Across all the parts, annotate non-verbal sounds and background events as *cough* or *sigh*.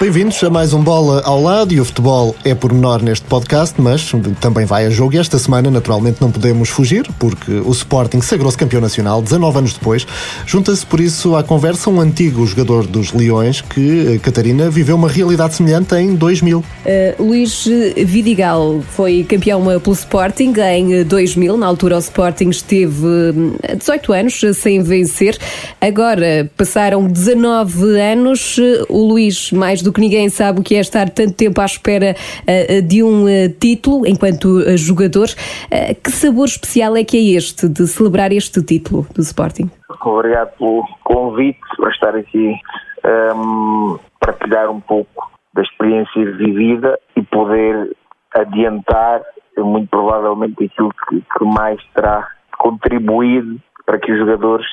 Bem-vindos a mais um Bola ao Lado e o futebol é por menor neste podcast, mas também vai a jogo e esta semana naturalmente não podemos fugir porque o Sporting sagrou-se campeão nacional 19 anos depois. Junta-se por isso à conversa um antigo jogador dos Leões que, eh, Catarina, viveu uma realidade semelhante em 2000. Uh, Luís Vidigal foi campeão pelo Sporting em 2000, na altura o Sporting esteve 18 hum, anos sem vencer. Agora passaram 19 anos, o Luís mais do que ninguém sabe o que é estar tanto tempo à espera uh, de um uh, título enquanto uh, jogador. que sabor especial é que é este de celebrar este título do Sporting? Obrigado pelo convite para estar aqui um, ehm, partilhar um pouco da experiência vivida e poder adiantar muito provavelmente aquilo que, que mais terá contribuído para que os jogadores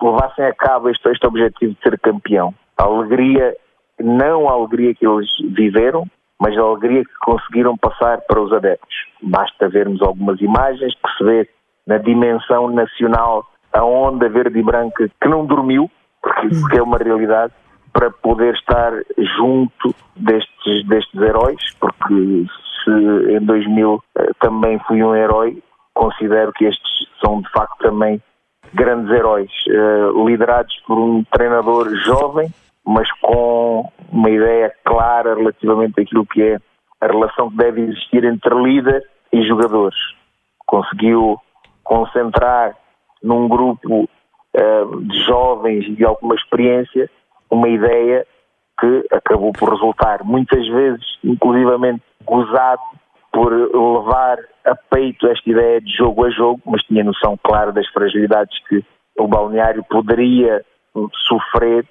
levassem a cabo este, este objetivo de ser campeão. A alegria não a alegria que eles viveram, mas a alegria que conseguiram passar para os adeptos. Basta vermos algumas imagens, perceber na dimensão nacional a onda verde e branca que não dormiu, porque, porque é uma realidade, para poder estar junto destes, destes heróis, porque se em 2000 eh, também fui um herói, considero que estes são de facto também grandes heróis, eh, liderados por um treinador jovem, mas com uma ideia clara relativamente àquilo que é a relação que deve existir entre líder e jogadores. Conseguiu concentrar num grupo uh, de jovens e de alguma experiência uma ideia que acabou por resultar muitas vezes, inclusivamente, gozado por levar a peito esta ideia de jogo a jogo, mas tinha noção clara das fragilidades que o balneário poderia sofrer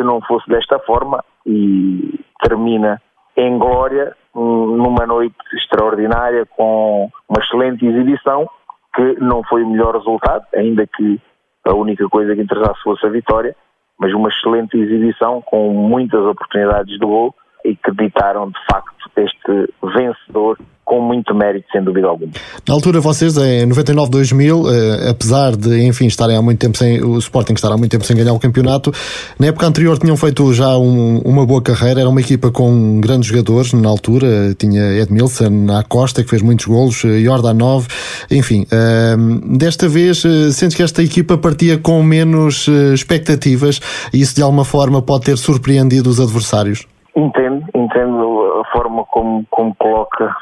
se não fosse desta forma e termina em glória numa noite extraordinária com uma excelente exibição que não foi o melhor resultado, ainda que a única coisa que interessasse fosse a vitória, mas uma excelente exibição com muitas oportunidades de gol e que ditaram de facto este vencedor com muito mérito, sem dúvida alguma. Na altura, vocês, em 99-2000, eh, apesar de, enfim, estarem há muito tempo sem, o Sporting estar há muito tempo sem ganhar o campeonato, na época anterior tinham feito já um, uma boa carreira, era uma equipa com grandes jogadores na altura, tinha Edmilson, Acosta, que fez muitos golos, eh, Jordanov, enfim. Eh, desta vez, sentes que esta equipa partia com menos expectativas e isso de alguma forma pode ter surpreendido os adversários? Entendo, entendo a forma como, como coloca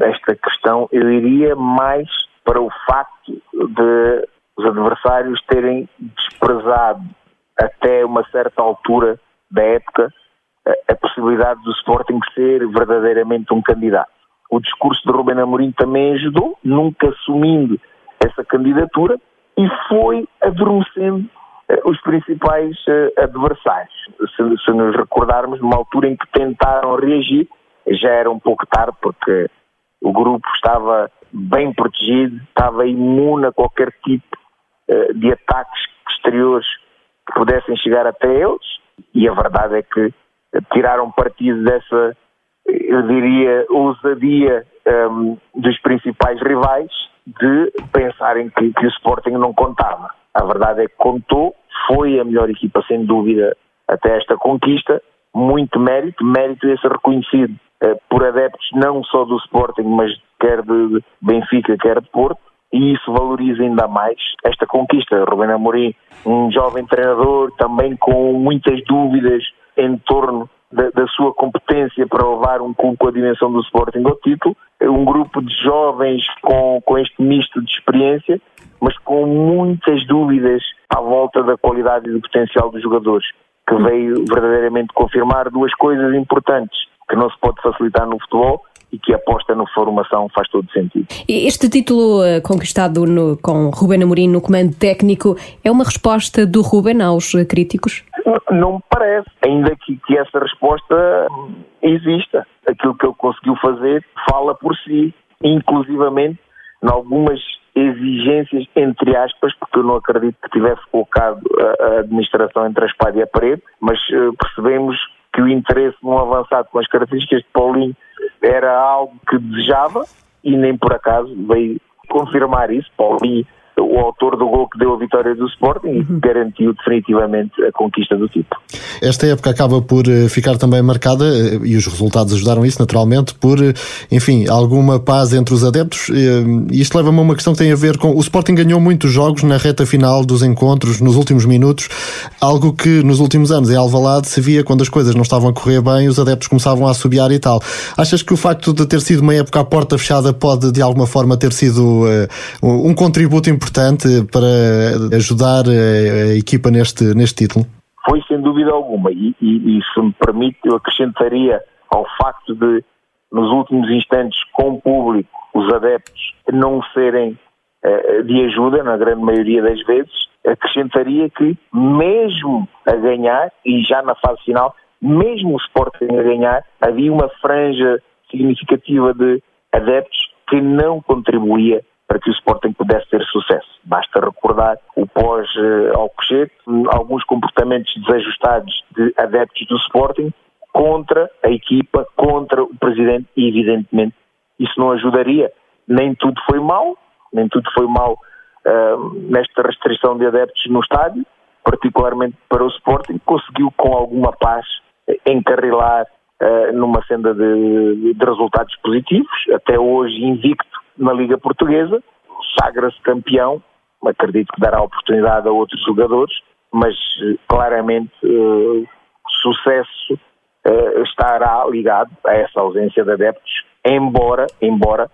esta questão, eu iria mais para o facto de os adversários terem desprezado até uma certa altura da época a, a possibilidade do Sporting ser verdadeiramente um candidato. O discurso de Rubén Amorim também ajudou, nunca assumindo essa candidatura, e foi adormecendo eh, os principais eh, adversários. Se, se, nos recordarmos, numa altura em que tentaram reagir, já era um pouco tarde, porque o grupo estava bem protegido, estava imune a qualquer tipo uh, de ataques exteriores que pudessem chegar até eles, e a verdade é que tiraram partido dessa, eu diria, ousadia um, ehm, dos principais rivais de pensarem que, que o Sporting não contava. A verdade é que contou, foi a melhor equipa, sem dúvida, até esta conquista. Muito mérito, mérito esse reconhecido eh, por adeptos não só do Sporting, mas quer de Benfica, quer de Porto, e isso valoriza ainda mais esta conquista. Rubén Amorim, um jovem treinador, também com muitas dúvidas em torno da, sua competência para levar um clube com a dimensão do Sporting ao título, um grupo de jovens com, com este misto de experiência, mas com muitas dúvidas à volta da qualidade e do potencial dos jogadores, que veio verdadeiramente confirmar duas coisas importantes que não se pode facilitar no futebol e que aposta na formação faz todo sentido. Este título uh, conquistado no, com Ruben Amorim no comando técnico é uma resposta do Ruben aos uh, críticos? Não me parece, ainda que, que essa resposta exista. Aquilo que ele conseguiu fazer fala por si, inclusivamente em algumas exigências, entre aspas, porque eu não acredito que tivesse colocado a, administração entre a espada e a parede, mas uh, percebemos que o interesse num avançado com as características de Paulinho era algo que desejava e nem por acaso veio confirmar isso. Paulinho o autor do gol que deu a vitória do Sporting e uhum. garantiu definitivamente a conquista do título. Esta época acaba por eh, ficar também marcada, eh, e os resultados ajudaram isso naturalmente, por, eh, enfim, alguma paz entre os adeptos. E isto leva-me a uma questão que tem a ver com. O Sporting ganhou muitos jogos na reta final dos encontros, nos últimos minutos, algo que nos últimos anos em Alvalade se via quando as coisas não estavam a correr bem, os adeptos começavam a assobiar e tal. Achas que o facto de ter sido uma época à porta fechada pode de alguma forma ter sido uh, um contributo importante? Importante para ajudar a, equipa neste, neste título? Foi sem dúvida alguma, e, e, e se me permite, eu acrescentaria ao facto de, nos últimos instantes, com o público, os adeptos não serem uh, de ajuda, na grande maioria das vezes, acrescentaria que, mesmo a ganhar, e já na fase final, mesmo o Sporting a ganhar, havia uma franja significativa de adeptos que não contribuía para que o Sporting pudesse ter sucesso. Basta recordar o pós-Alcochete, alguns comportamentos desajustados de adeptos do Sporting contra a equipa, contra o presidente e, evidentemente, isso não ajudaria. Nem tudo foi mal, nem tudo foi mal uh, nesta restrição de adeptos no estádio, particularmente para o Sporting, conseguiu com alguma paz encarrilar uh, numa senda de, de resultados positivos, até hoje invicto na Liga Portuguesa, sagra-se campeão, acredito que dará oportunidade a outros jogadores, mas eh, claramente uh, sucesso uh, estará ligado a essa ausência de adeptos, embora, embora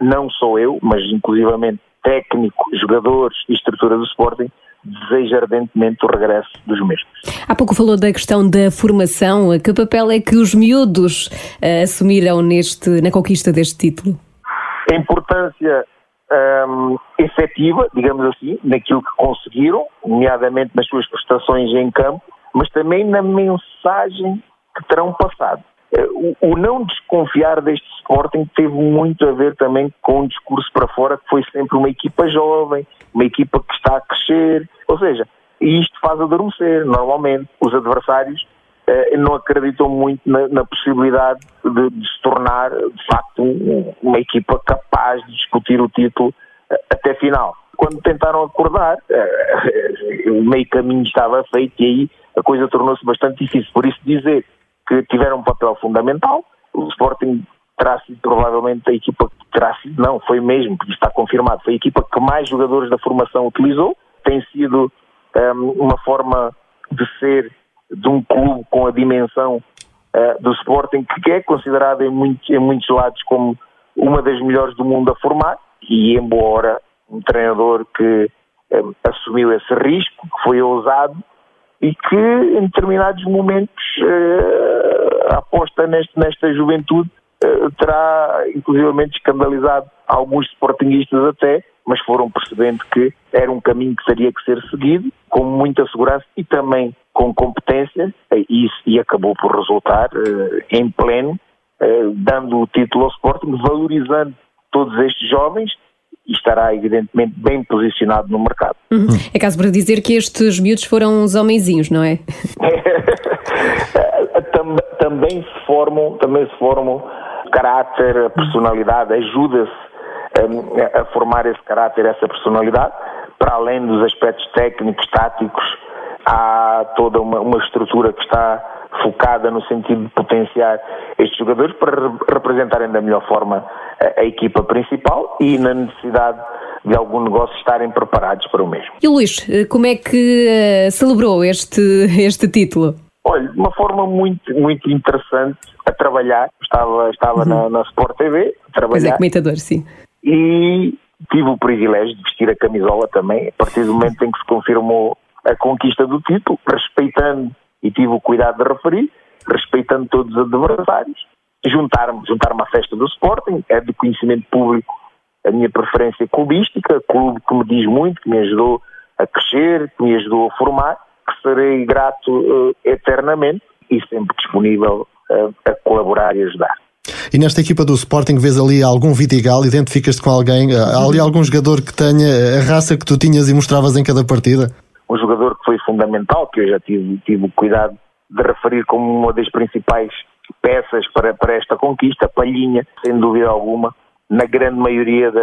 não sou eu, mas inclusivamente técnico, jogadores e estrutura do Sporting deseja ardentemente o regresso dos mesmos. Há pouco falou da questão da formação. Que papel é que os miúdos assumiram neste, na conquista deste título? A importância um, efetiva, digamos assim, naquilo que conseguiram, nomeadamente nas suas prestações em campo, mas também na mensagem que terão passado. Eh, o, o não desconfiar deste Sporting teve muito a ver também com o discurso para fora, que foi sempre uma equipa jovem, uma equipa que está a crescer, ou seja, isto faz adormecer, normalmente, os adversários não acreditam muito na, na possibilidade de, de, se tornar, de facto, um, uma equipa capaz de discutir o título eh, até final. Quando tentaram acordar, eh, o meio caminho estava feito e aí a coisa tornou-se bastante difícil. Por isso dizer que tiveram um papel fundamental, o Sporting terá sido provavelmente a equipa que terá sido, não, foi mesmo, porque está confirmado, foi a equipa que mais jogadores da formação utilizou, tem sido um, uma forma de ser de um clube com a dimensão uh, do Sporting, que é considerado em, muito, em muitos lados como uma das melhores do mundo a formar, e embora um treinador que um, eh, assumiu esse risco, que foi ousado e que em determinados momentos uh, aposta neste, nesta juventude uh, terá inclusivamente escandalizado alguns sportinguistas até, mas foram percebendo que era um caminho que teria que ser seguido com muita segurança e também com competência e, e acabou por resultar uh, em pleno, uh, dando o título ao Sporting, valorizando todos estes jovens e estará evidentemente bem posicionado no mercado. Uhum. É caso para dizer que estes miúdos foram uns homenzinhos, não é? *laughs* também se formam, também se formam caráter, personalidade, ajuda-se um, a formar esse caráter, essa personalidade, para além dos aspectos técnicos, táticos, há toda uma, uma estrutura que está focada no sentido de potenciar estes jogadores para representarem da melhor forma a, a, equipa principal e na necessidade de algum negócio estarem preparados para o mesmo. E Luís, eh, como é que uh, celebrou este, *laughs* este título? Olha, de uma forma muito, muito interessante a trabalhar. Estava, estava uhum. na, na Sport TV a trabalhar. Pois é, comentador, sim. E tive o privilégio de vestir a camisola também, a partir do momento em que se confirmou a conquista do título, respeitando, e tive o cuidado de referir, respeitando todos os adversários, juntar-me juntar à festa do Sporting, é de conhecimento público a minha preferência clubística, clube que me diz muito, que me ajudou a crescer, que me ajudou a formar, que serei grato uh, eternamente e sempre disponível uh, a colaborar e ajudar. E nesta equipa do Sporting vês ali algum Vidigal, identificas-te com alguém? Há ali algum jogador que tenha a raça que tu tinhas e mostravas em cada partida? Um jogador que foi fundamental, que eu já tive, tive o cuidado de referir como uma das principais peças para, para esta conquista, Palhinha, sem dúvida alguma, na grande maioria da,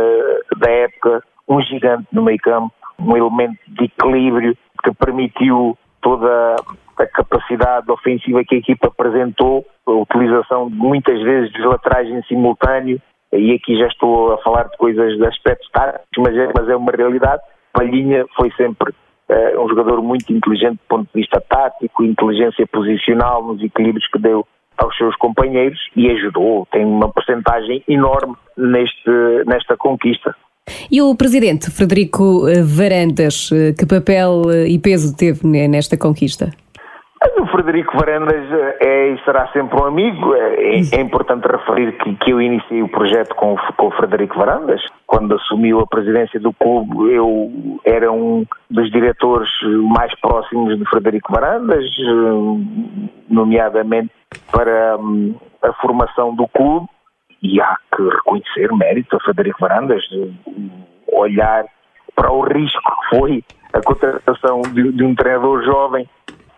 da época, um gigante no meio campo, um elemento de equilíbrio que permitiu toda a capacidade ofensiva que a equipa apresentou, a utilização muitas vezes dos laterais em simultâneo, e aqui já estou a falar de coisas de aspectos táticos, mas é, mas é uma realidade. Palhinha foi sempre uh, um jogador muito inteligente do ponto de vista tático, inteligência posicional nos equilíbrios que deu aos seus companheiros e ajudou, tem uma porcentagem enorme neste, nesta conquista. E o presidente Frederico Varandas, eh, que papel eh, e peso teve nesta conquista? O Frederico Varandas é e será sempre um amigo. É, é importante referir que, que, eu iniciei o projeto com, com o Frederico Varandas. Quando assumiu a presidência do clube, eu era um dos diretores mais próximos de Frederico Varandas, nomeadamente para hum, a formação do clube e há que reconhecer mérito a Frederico Varandas, olhar para o risco que foi a contratação de, de um treinador jovem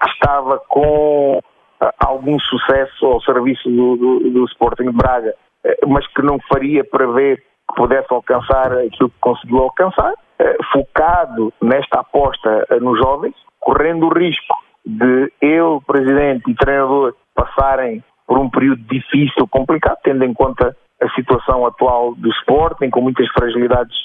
estava com ah, algum sucesso ao serviço do, do, do Sporting de Braga, eh, mas que não faria para ver que pudesse alcançar aquilo que conseguiu alcançar, eh, focado nesta aposta eh, nos jovens, correndo o risco de ele, presidente e treinador, passarem por um período difícil, complicado, tendo em conta a situação atual do Sporting, com muitas fragilidades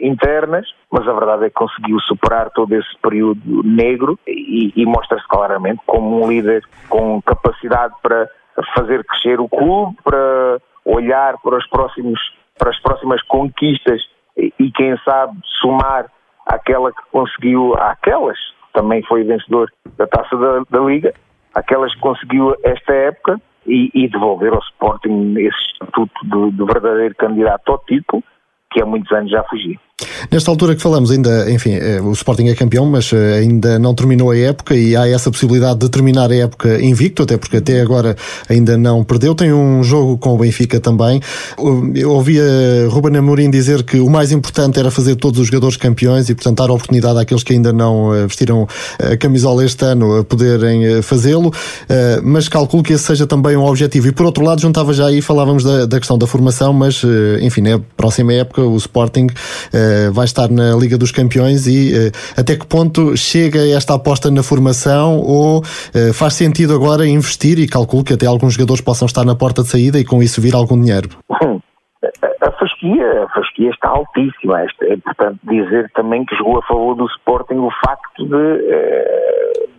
internas, mas a verdade é que conseguiu superar todo esse período negro e, e mostra-se claramente como um líder com capacidade para fazer crescer o clube, para olhar para os próximos para as próximas conquistas e, e quem sabe somar aquela que conseguiu aquelas também foi vencedor da Taça da, da Liga aquelas que conseguiu esta época e, e devolver ao Sporting esse estatuto de, de verdadeiro candidato ao título que há muitos anos já fugia. Nesta altura que falamos, ainda, enfim, eh, o Sporting é campeão, mas eh, ainda não terminou a época e há essa possibilidade de terminar a época invicto, até porque até agora ainda não perdeu. Tem um jogo com o Benfica também. Eu ouvia Ruben Amorim dizer que o mais importante era fazer todos os jogadores campeões e, portanto, dar oportunidade àqueles que ainda não eh, vestiram a camisola este ano a poderem fazê-lo, mas calculo que esse seja também um objetivo. E, por outro lado, juntava já aí, falávamos da, da questão da formação, mas, enfim, na próxima época o Sporting vai estar na Liga dos Campeões e uh, até que ponto chega esta aposta na formação ou uh, faz sentido agora investir e calculo que até alguns jogadores possam estar na porta de saída e com isso vir algum dinheiro? A fasquia, a fasquia está altíssima. É importante dizer também que jogou a favor do Sporting o facto de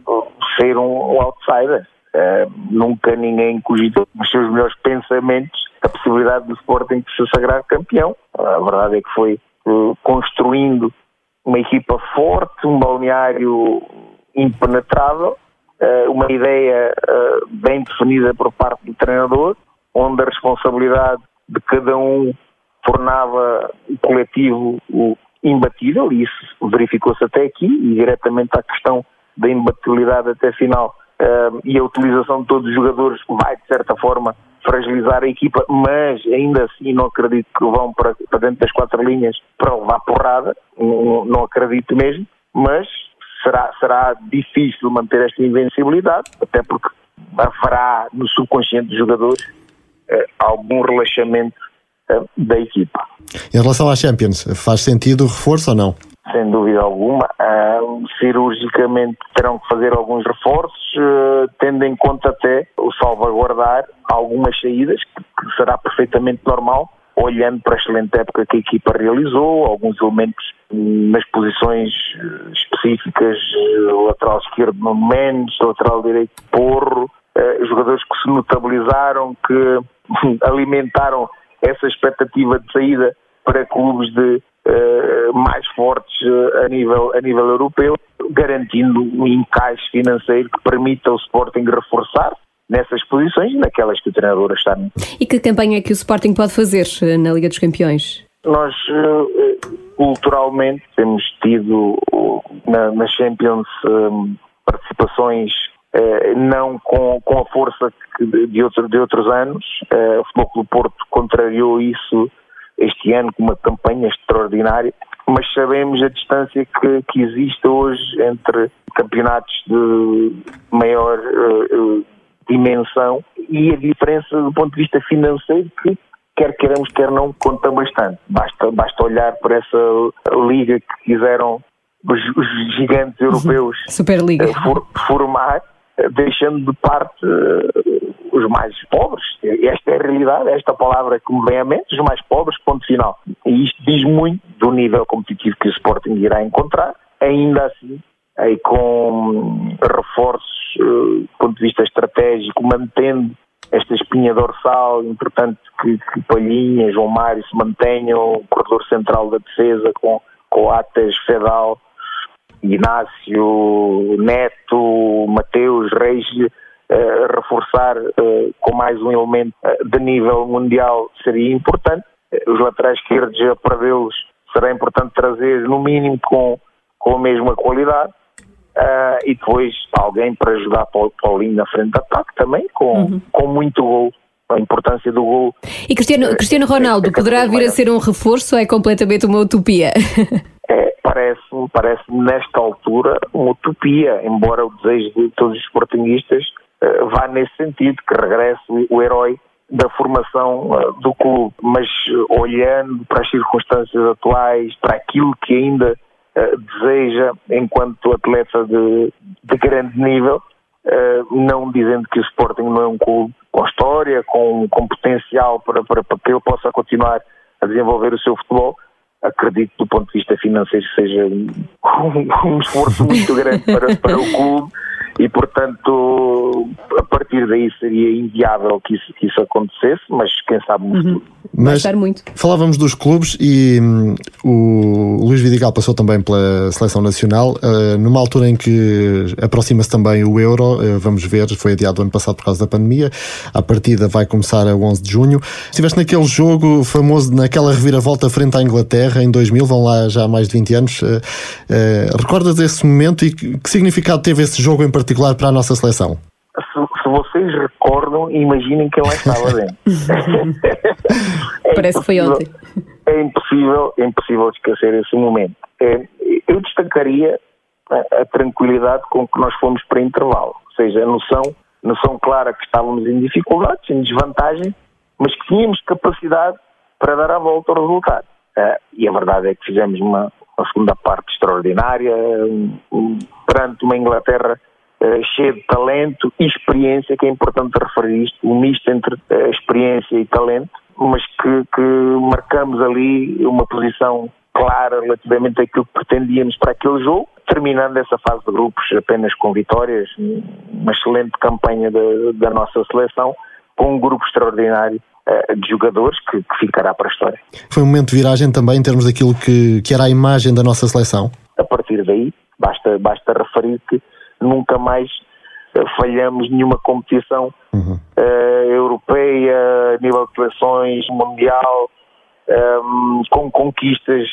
uh, ser um outsider. Uh, nunca ninguém cogitou nos seus melhores pensamentos a possibilidade do Sporting de se sagrar campeão. A verdade é que foi construindo uma equipa forte, um balneário impenetrável, uh, uma ideia uh, bem definida por parte do treinador, onde a responsabilidade de cada um tornava o coletivo imbatível, e isso verificou-se até aqui, e diretamente à questão da imbatibilidade até final. E a utilização de todos os jogadores vai, de certa forma, fragilizar a equipa, mas ainda assim não acredito que vão para, para dentro das quatro linhas para levar porrada, não, não acredito mesmo, mas será, será difícil manter esta invencibilidade, até porque haverá no subconsciente dos jogadores eh, algum relaxamento eh, da equipa. Em relação à Champions, faz sentido o reforço ou não? Sem dúvida alguma. Uh, cirurgicamente terão que fazer alguns reforços, uh, tendo em conta até o salvaguardar algumas saídas, que, será perfeitamente normal, olhando para a excelente época que a equipa realizou, alguns elementos nas posições ah, específicas, lateral esquerdo no Mendes, lateral direito Porro, jogadores que se notabilizaram, que *laughs* alimentaram essa expectativa de saída para clubes de mais fortes uh, a, nível, a nível europeu, garantindo um encaixe financeiro que permita ao Sporting reforçar nessas posições e naquelas que o treinador está. E que campanha é que o Sporting pode fazer eh, na Liga dos Campeões? Nós, culturalmente, temos tido na, na Champions participações não com, com a força de, outro, de outros anos. o Futebol Clube Porto contrariou isso este ano com uma campanha extraordinária, mas sabemos a distância que, que existe hoje entre campeonatos de maior uh, dimensão e a diferença do ponto de vista financeiro que quer queiramos, quer não, conta bastante. Basta, basta olhar para essa liga que quiseram os, os gigantes europeus Superliga. For, formar, deixando de parte os mais pobres. Esta é a realidade, esta palavra que me vem à mente, os mais pobres, ponto final. E isto diz muito do nível competitivo que o Sporting irá encontrar, ainda assim, aí com reforços uh, do ponto de vista estratégico, mantendo esta espinha dorsal, importante que, que Palhinha, João Mário se mantenham, o corredor central da defesa com Coates, Fedal, Inácio, Neto, Mateus, Reis, reforçar uh, com mais um elemento uh, de nível mundial seria importante. Os laterais esquerdos, a perdê-los, será importante trazer no mínimo com, com a mesma qualidade. e depois alguém para ajudar Paulinho na frente de ataque também, com, uhum. com muito gol a importância do gol. E Cristiano, Cristiano Ronaldo é, é poderá vir a ser um reforço ou é completamente uma utopia? *laughs* É, parece-me, parece nesta altura uma utopia, embora o desejo de todos os sportinguistas uh, vá nesse sentido, que regresse o, herói da formação uh, do clube, mas uh, olhando para as circunstâncias atuais, para aquilo que ainda deseja enquanto atleta de, de grande nível, não dizendo que o Sporting não é um clube com história, com, com potencial para, para, para que ele possa continuar a desenvolver o seu futebol, acredito do ponto de vista financeiro seja um, *laughs* um esforço muito grande para, para o clube e, portanto, a partir daí seria inviável que isso, que isso acontecesse, mas quem sabe no uhum. Mas muito. falávamos dos clubes e hum, o Luís Vidigal passou também pela seleção nacional, uh, numa altura em que aproxima-se também o Euro, uh, vamos ver, foi adiado ano passado por causa da pandemia, a partida vai começar a 11 de junho. Estiveste naquele jogo famoso, naquela reviravolta frente à Inglaterra em 2000, vão lá já há mais de 20 anos. Uh, recordas esse momento e que, que significado teve esse jogo em particular? particular para a nossa seleção? Se, se vocês recordam, imaginem quem lá estava dentro. *laughs* é Parece que foi ontem. É impossível, é impossível esquecer esse momento. É, eu destacaria a, a, tranquilidade com que nós fomos para intervalo, ou seja, a noção, noção clara que estávamos em dificuldades, em desvantagem, mas que tínhamos capacidade para dar a volta ao resultado. Uh, e a verdade é que fizemos uma, uma segunda parte extraordinária, perante uma Inglaterra uh, cheio de talento e experiência, que é importante referir isto, um misto entre uh, experiência e talento, mas que, que marcamos ali uma posição clara relativamente àquilo que pretendíamos para aquele jogo, terminando essa fase de grupos apenas com vitórias, uma excelente campanha da, nossa seleção, com um grupo extraordinário de jogadores que, que, ficará para a história. Foi um momento de viragem também em termos daquilo que, que era a imagem da nossa seleção? A partir daí, basta, basta referir que nunca mais uh, falhamos nenhuma competição uhum. uh, europeia, nível de seleções, mundial, um, ehm, com conquistas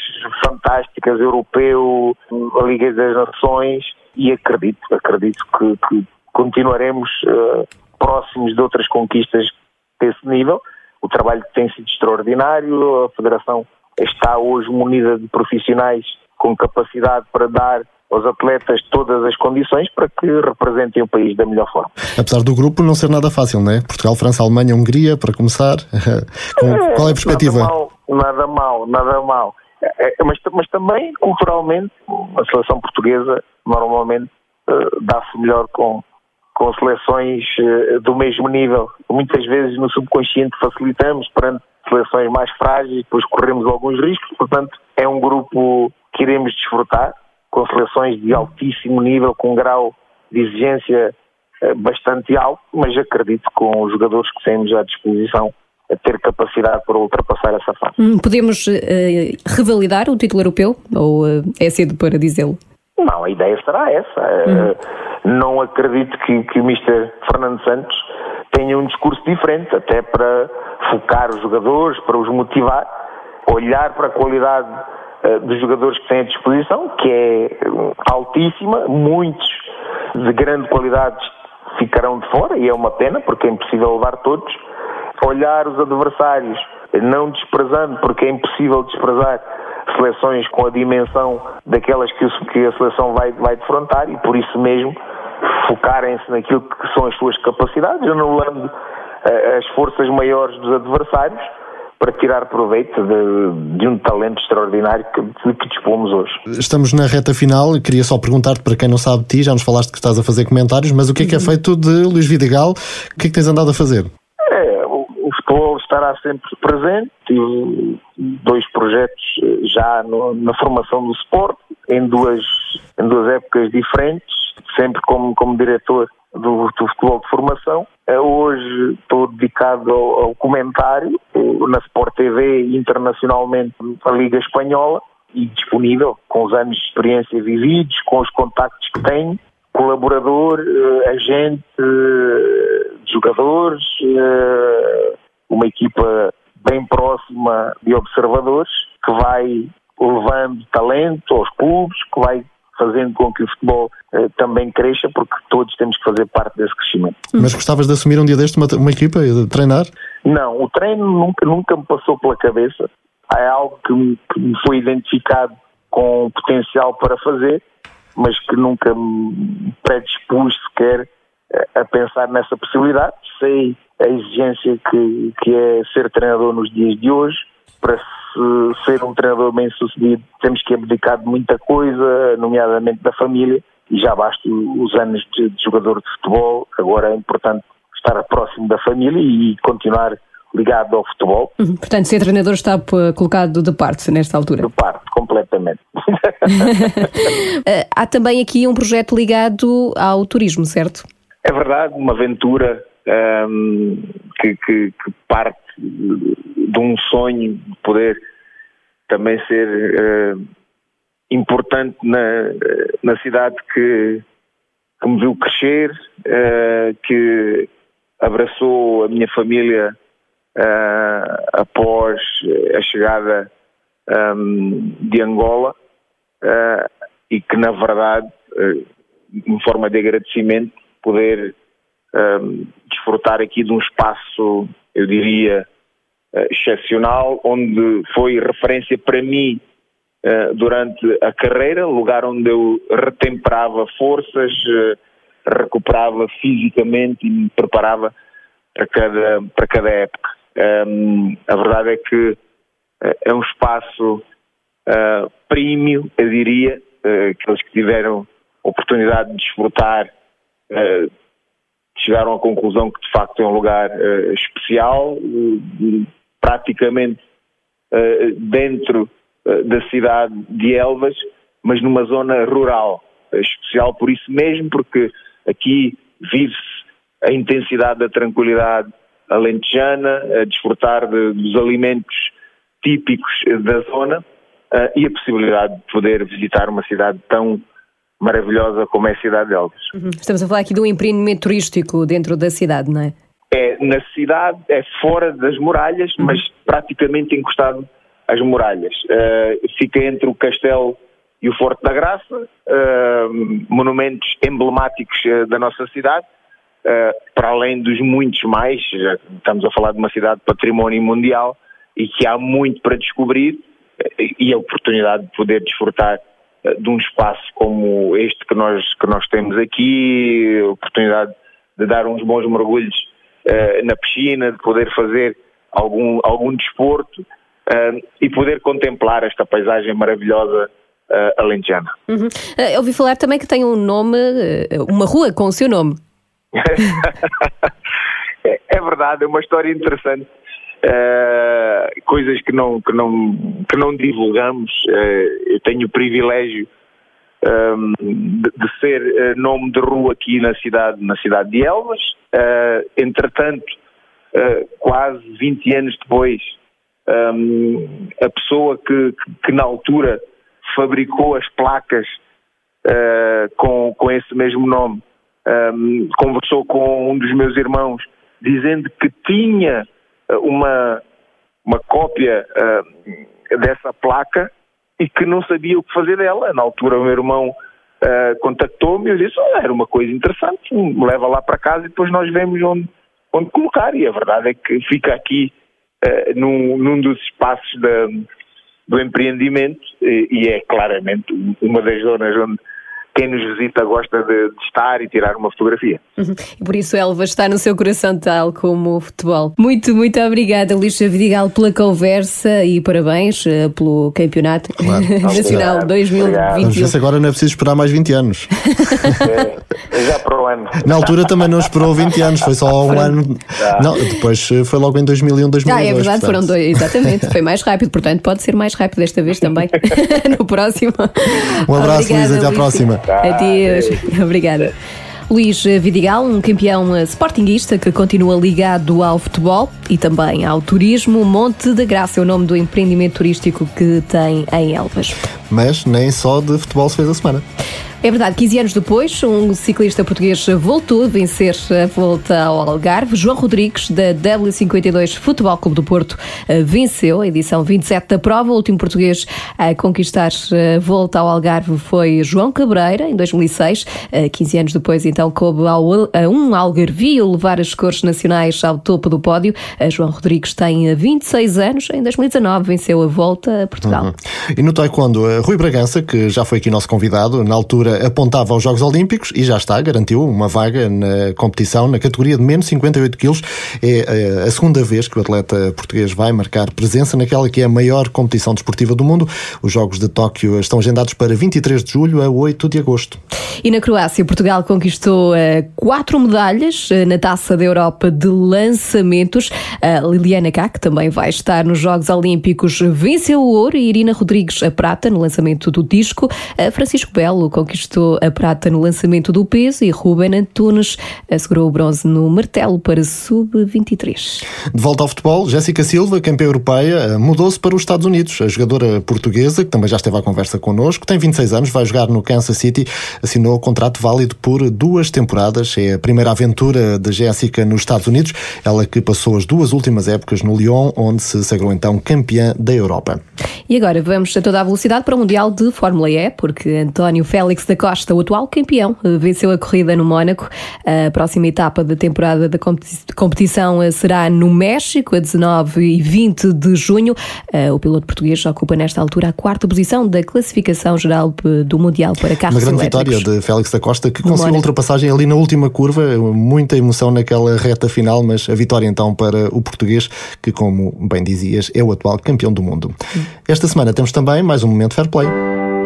fantásticas, europeu, a Liga das Nações, e acredito, acredito que, que continuaremos uh, próximos de outras conquistas desse nível. O trabalho tem sido extraordinário, a Federação está hoje munida de profissionais com capacidade para dar aos atletas todas as condições para que representem o país da melhor forma. Apesar do grupo não ser nada fácil, não é? Portugal, França, Alemanha, Hungria, para começar. *laughs* é, Qual é a perspectiva? Nada mal, nada mal, nada mal. É, é, mas, mas também, culturalmente, a seleção portuguesa normalmente uh, dá-se melhor com, com seleções uh, do mesmo nível. Muitas vezes no subconsciente facilitamos perante seleções mais frágeis, depois corremos alguns riscos, portanto é um grupo que iremos desfrutar com seleções de altíssimo nível, com um grau de exigência eh, bastante alto, mas acredito com os jogadores que temos à disposição a ter capacidade para ultrapassar essa fase. Hum, podemos uh, revalidar o título europeu ou uh, é cedo para dizê-lo? Não, a ideia será essa. Uh, não acredito que, que o Mr. Fernando Santos tenha um discurso diferente, até para focar os jogadores, para os motivar, olhar para a qualidade eh, dos jogadores que têm à disposição, que é eh, altíssima, muitos de grande qualidade ficarão de fora e é uma pena porque é impossível levar todos. Olhar os adversários, não desprezando, porque é impossível desprezar seleções com a dimensão daquelas que, a seleção vai, vai defrontar e por isso mesmo focarem-se naquilo que são as suas capacidades, anulando eh, as forças maiores dos adversários para tirar proveito de, de um talento extraordinário que, de que dispomos hoje. Estamos na reta final, queria só perguntar-te para quem não sabe de ti, já nos falaste que estás a fazer comentários, mas o que é que é feito de Luís Vidigal? O que é que tens andado a fazer? É, o, o futebol estará sempre presente, tive dois projetos já no, na formação do Sport, em duas, em duas épocas diferentes, sempre como, como diretor do, do futebol de formação. Eh, hoje estou dedicado ao, ao, comentário na Sport TV internacionalmente a Liga Espanhola e disponível com os anos de experiência vividos, com os contactos que tenho, colaborador, eh, agente, eh, jogadores, uma equipa bem próxima de observadores que vai levando talento aos clubes, que vai fazendo com que o futebol eh, também cresça, porque todos temos que fazer parte desse crescimento. Mas gostavas de assumir um dia deste uma, uma equipa e de treinar? Não, o treino nunca, nunca me passou pela cabeça. É algo que me, que me foi identificado com potencial para fazer, mas que nunca me predispus sequer a pensar nessa possibilidade. Sei a exigência que, que é ser treinador nos dias de hoje, para se ser um treinador bem sucedido, temos que abdicar de muita coisa, nomeadamente da família, e já basta os anos de, de jogador de futebol. Agora é importante estar próximo da família e continuar ligado ao futebol. Uhum. Portanto, ser treinador está colocado de parte nesta altura? De parte, completamente. *laughs* *laughs* Eh, há também aqui um projeto ligado ao turismo, certo? É verdade, uma aventura um, ehm, que, que, que, parte de um sonho de poder também ser uh, importante na, na cidade que, que me viu crescer, uh, que abraçou a minha família uh, após a chegada um, de Angola e que na verdade, em forma de agradecimento, poder um, desfrutar aqui de um espaço, eu diria, uh, excepcional, onde foi referência para mim uh, durante a carreira, lugar onde eu retemperava forças, uh, recuperava fisicamente e me preparava para cada, para cada época. Um, a verdade é que é um espaço uh, premium, eu diria, aqueles que tiveram oportunidade de desfrutar uh, chegaram à conclusão que de facto é um lugar uh, especial, uh, praticamente uh, dentro da cidade de Elvas, mas numa zona rural, especial por isso mesmo, porque aqui vive-se a intensidade da tranquilidade alentejana, a desfrutar de, dos alimentos típicos da zona e a possibilidade de poder visitar uma cidade tão maravilhosa como é a cidade de Elvas. Uhum. Estamos a falar aqui de um empreendimento turístico dentro da cidade, não é? É na cidade, é fora das muralhas, uhum. mas praticamente encostado às muralhas. Uh, fica entre o castelo e o Forte da Graça, uh, monumentos emblemáticos uh, da nossa cidade, para além dos muitos mais, já estamos a falar de uma cidade de património mundial e que há muito para descobrir e a oportunidade de poder desfrutar de um espaço como este que nós, que nós temos aqui, oportunidade de dar uns bons mergulhos uh, na piscina, de poder fazer algum, algum desporto uh, e poder contemplar esta paisagem maravilhosa uh, alentejana. Uhum. Uh, ouvi falar também que tem um nome, uma rua com o seu nome. *laughs* é, é verdade, é uma história interessante. Uh, coisas que não, que não, que não divulgamos. Uh, eu tenho o privilégio um, ehm, de, de, ser uh, nome de rua aqui na cidade, na cidade de Elvas. entretanto, quase 20 anos depois, um, ehm, a pessoa que, que, que, na altura fabricou as placas com, com esse mesmo nome um, ehm, conversou com um dos meus irmãos dizendo que tinha uma, uma cópia uh, dessa placa e que não sabia o que fazer dela. Na altura o meu irmão uh, contactou-me e disse, era uma coisa interessante, leva lá para casa e depois nós vemos onde, onde colocar. E a verdade é que fica aqui uh, num, num dos espaços da, do empreendimento e, e, é claramente uma das zonas onde quem nos visita gosta de, de estar e tirar uma fotografia. Uhum. Por isso Elva está no seu coração tal como o futebol. Muito, muito obrigada, Luís Vidigal, pela conversa e parabéns uh, pelo campeonato claro. *laughs* nacional obrigado, 2021. Vamos ver se agora não é preciso esperar mais 20 anos. É, já para o ano. Na altura também não esperou 20 anos, foi só um ano. Não, depois eh, foi logo em 2001, 2002. Ah, é verdade, portanto. foram dois, exatamente. Foi mais rápido, portanto pode ser mais rápido desta vez também. *laughs* no próximo. Um abraço, Luís, até à próxima. Adeus. *laughs* Obrigada. Luís Vidigal, um campeão sportinguista que continua ligado ao futebol e também ao turismo. Monte da Graça é o nome do empreendimento turístico que tem em Elvas. Mas nem só de futebol se fez a semana. É verdade, 15 anos depois, um ciclista português voltou a vencer a volta ao Algarve. João Rodrigues, da W52 Futebol Clube do Porto, eh, venceu a edição 27 da prova. O último português a conquistar a eh, volta ao Algarve foi João Cabreira, em 2006. 15 eh, anos depois, então, coube ao, a um algarvio levar as cores nacionais ao topo do pódio. João Rodrigues tem 26 anos. Em 2019, venceu a volta a Portugal. Uhum. E no taekwondo, Rui Bragança, que já foi aqui nosso convidado, na altura apontava aos Jogos Olímpicos e já está, garantiu uma vaga na competição na categoria de menos 58 quilos. É eh, a segunda vez que o atleta português vai marcar presença naquela que é a maior competição desportiva do mundo. Os Jogos de Tóquio estão agendados para 23 de julho a 8 de agosto. E na Croácia, Portugal conquistou uh, quatro medalhas uh, na Taça da Europa de lançamentos. Uh, Liliana Cá, que também vai estar nos Jogos Olímpicos, venceu o ouro e Irina Rodrigues a prata no lançamento do disco. Francisco Belo conquistou conquistou a prata no lançamento do peso e Ruben Antunes assegurou o bronze no martelo para sub-23. De volta ao futebol, Jéssica Silva, campeã europeia, mudou-se para os Estados Unidos. A jogadora portuguesa, que também já esteve à conversa connosco, tem 26 anos, vai jogar no Kansas City, assinou contrato válido por duas temporadas. É a primeira aventura de Jéssica nos Estados Unidos, ela que passou as duas últimas épocas no Lyon, onde se sagrou então campeã da Europa. E agora vamos a toda a velocidade para o Mundial de Fórmula E, porque António Félix da Costa, o atual campeão, eh, venceu a corrida no Mónaco. A próxima etapa da temporada da competição eh, será no México, a 19 e 20 de junho. Eh, o piloto português ocupa nesta altura a quarta posição da classificação geral do Mundial para carros Uma grande elétricos. vitória de Félix da Costa, que conseguiu ultrapassagem ali na última curva, muita emoção naquela reta final, mas a vitória então para o português, que como bem dizias, é o atual campeão do mundo. Esta semana temos também mais um Momento Fair Play.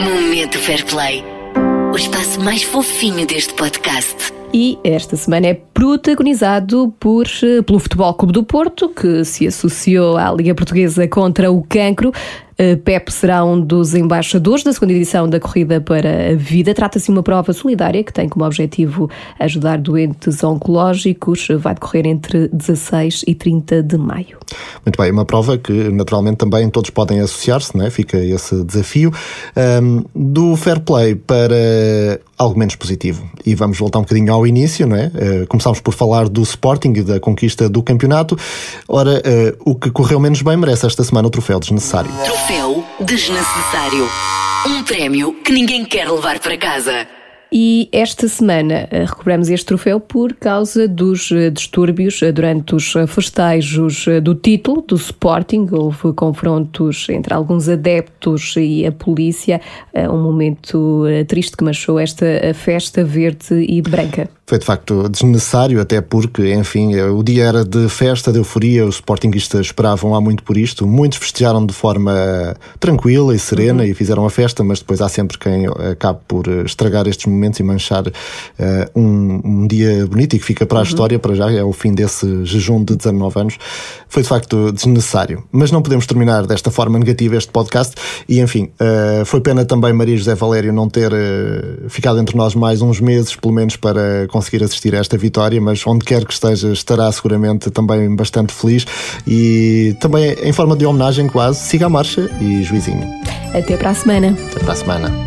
Momento Fair Play o espaço mais fofinho deste podcast. E esta semana é protagonizado por, eh, pelo Futebol Clube do Porto, que se associou à Liga Portuguesa contra o Cancro. Eh, Pep será um dos embaixadores da segunda edição da Corrida para a Vida. Trata-se de uma prova solidária que tem como objetivo ajudar doentes oncológicos. Vai decorrer entre 16 e 30 de maio. Muito bem, uma prova que naturalmente também todos podem associar-se, é? fica esse desafio. Um, do fair play para algo menos positivo. E vamos voltar um bocadinho ao início, não é? Uh, começámos por falar do Sporting e da conquista do campeonato. Ora, uh, o que correu menos bem merece esta semana o troféu desnecessário. Troféu desnecessário. Um prémio que ninguém quer levar para casa. E esta semana eh, recobramos este troféu por causa dos eh, distúrbios eh, durante os festejos do título do Sporting. Houve confrontos entre alguns adeptos e a polícia. Um momento triste que marchou esta festa verde e branca foi de facto desnecessário, até porque, enfim, o dia era de festa, de euforia, os sportinguistas esperavam há muito por isto, muitos festejaram de forma tranquila e serena uhum. e fizeram a festa, mas depois há sempre quem acabe por estragar estes momentos e manchar uh, um, um, dia bonito e que fica para a uhum. história, para já, é o fim desse jejum de 19 anos. Foi de facto desnecessário. Mas não podemos terminar desta forma negativa este podcast e, enfim, uh, foi pena também Maria José Valério não ter uh, ficado entre nós mais uns meses, pelo menos, para conseguir assistir a esta vitória, mas onde quer que esteja, estará seguramente também bastante feliz e também em forma de homenagem quase, siga a marcha e juizinho. Até para a semana. Até para a semana.